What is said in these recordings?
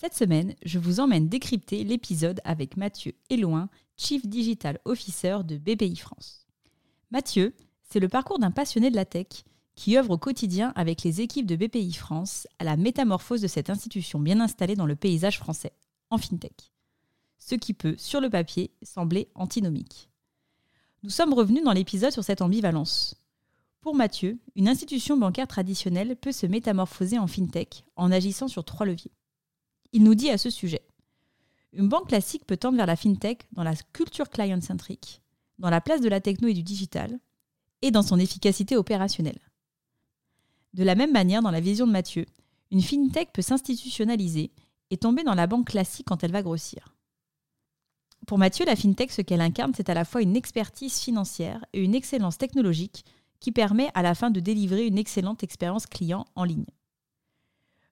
cette semaine, je vous emmène décrypter l'épisode avec Mathieu Eloin, Chief Digital Officer de BPI France. Mathieu, c'est le parcours d'un passionné de la tech qui œuvre au quotidien avec les équipes de BPI France à la métamorphose de cette institution bien installée dans le paysage français, en fintech. Ce qui peut, sur le papier, sembler antinomique. Nous sommes revenus dans l'épisode sur cette ambivalence. Pour Mathieu, une institution bancaire traditionnelle peut se métamorphoser en fintech en agissant sur trois leviers. Il nous dit à ce sujet Une banque classique peut tendre vers la fintech dans la culture client-centrique, dans la place de la techno et du digital, et dans son efficacité opérationnelle. De la même manière, dans la vision de Mathieu, une fintech peut s'institutionnaliser et tomber dans la banque classique quand elle va grossir. Pour Mathieu, la fintech, ce qu'elle incarne, c'est à la fois une expertise financière et une excellence technologique qui permet à la fin de délivrer une excellente expérience client en ligne.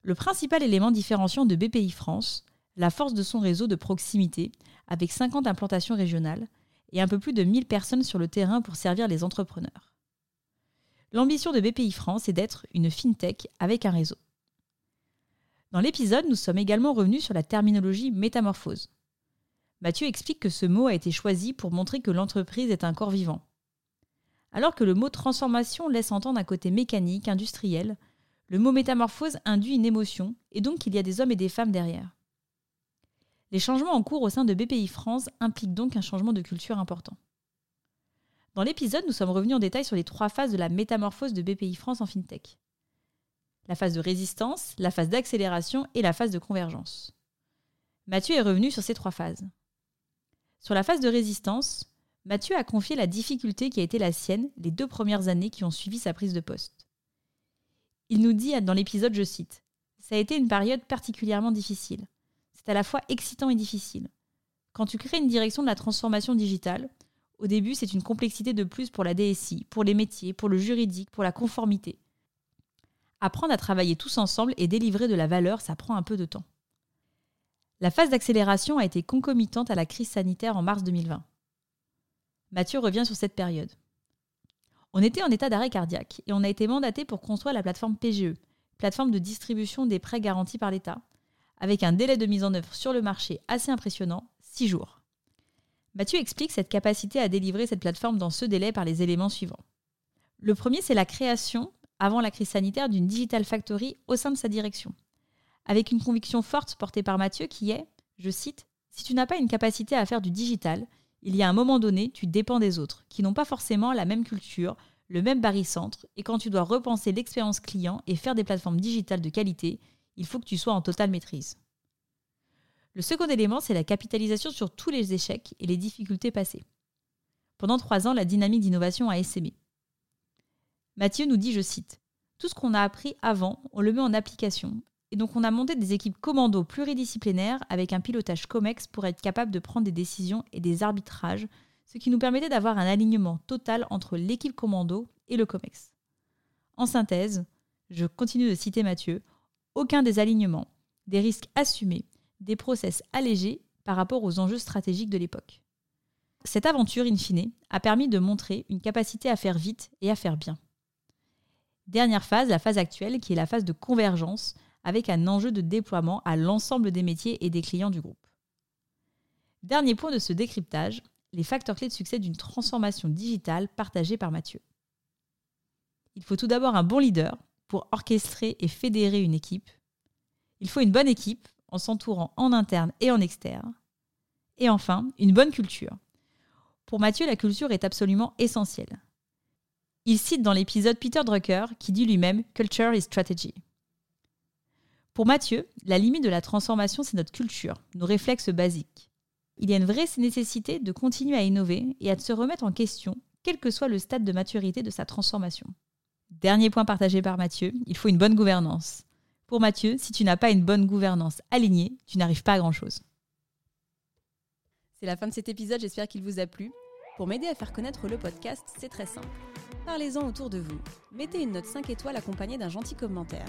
Le principal élément différenciant de BPI France, la force de son réseau de proximité, avec 50 implantations régionales et un peu plus de 1000 personnes sur le terrain pour servir les entrepreneurs. L'ambition de BPI France est d'être une fintech avec un réseau. Dans l'épisode, nous sommes également revenus sur la terminologie métamorphose. Mathieu explique que ce mot a été choisi pour montrer que l'entreprise est un corps vivant. Alors que le mot transformation laisse entendre un côté mécanique, industriel, le mot métamorphose induit une émotion, et donc il y a des hommes et des femmes derrière. Les changements en cours au sein de BPI France impliquent donc un changement de culture important. Dans l'épisode, nous sommes revenus en détail sur les trois phases de la métamorphose de BPI France en FinTech. La phase de résistance, la phase d'accélération et la phase de convergence. Mathieu est revenu sur ces trois phases. Sur la phase de résistance, Mathieu a confié la difficulté qui a été la sienne les deux premières années qui ont suivi sa prise de poste. Il nous dit dans l'épisode, je cite, Ça a été une période particulièrement difficile. C'est à la fois excitant et difficile. Quand tu crées une direction de la transformation digitale, au début, c'est une complexité de plus pour la DSI, pour les métiers, pour le juridique, pour la conformité. Apprendre à travailler tous ensemble et délivrer de la valeur, ça prend un peu de temps. La phase d'accélération a été concomitante à la crise sanitaire en mars 2020. Mathieu revient sur cette période. On était en état d'arrêt cardiaque et on a été mandaté pour construire la plateforme PGE, plateforme de distribution des prêts garantis par l'État, avec un délai de mise en œuvre sur le marché assez impressionnant, 6 jours. Mathieu explique cette capacité à délivrer cette plateforme dans ce délai par les éléments suivants. Le premier, c'est la création, avant la crise sanitaire, d'une Digital Factory au sein de sa direction, avec une conviction forte portée par Mathieu qui est, je cite, Si tu n'as pas une capacité à faire du digital, il y a un moment donné, tu dépends des autres, qui n'ont pas forcément la même culture, le même barycentre, et quand tu dois repenser l'expérience client et faire des plateformes digitales de qualité, il faut que tu sois en totale maîtrise. Le second élément, c'est la capitalisation sur tous les échecs et les difficultés passées. Pendant trois ans, la dynamique d'innovation a essaimé. Mathieu nous dit, je cite, Tout ce qu'on a appris avant, on le met en application, et donc on a monté des équipes commando pluridisciplinaires avec un pilotage COMEX pour être capable de prendre des décisions et des arbitrages, ce qui nous permettait d'avoir un alignement total entre l'équipe commando et le COMEX. En synthèse, je continue de citer Mathieu, aucun des alignements, des risques assumés, des process allégés par rapport aux enjeux stratégiques de l'époque. Cette aventure, in fine, a permis de montrer une capacité à faire vite et à faire bien. Dernière phase, la phase actuelle, qui est la phase de convergence, avec un enjeu de déploiement à l'ensemble des métiers et des clients du groupe. Dernier point de ce décryptage, les facteurs clés de succès d'une transformation digitale partagée par Mathieu. Il faut tout d'abord un bon leader pour orchestrer et fédérer une équipe. Il faut une bonne équipe en s'entourant en interne et en externe. Et enfin, une bonne culture. Pour Mathieu, la culture est absolument essentielle. Il cite dans l'épisode Peter Drucker qui dit lui-même Culture is strategy. Pour Mathieu, la limite de la transformation, c'est notre culture, nos réflexes basiques. Il y a une vraie nécessité de continuer à innover et à se remettre en question, quel que soit le stade de maturité de sa transformation. Dernier point partagé par Mathieu, il faut une bonne gouvernance. Pour Mathieu, si tu n'as pas une bonne gouvernance alignée, tu n'arrives pas à grand-chose. C'est la fin de cet épisode, j'espère qu'il vous a plu. Pour m'aider à faire connaître le podcast, c'est très simple. Parlez-en autour de vous. Mettez une note 5 étoiles accompagnée d'un gentil commentaire.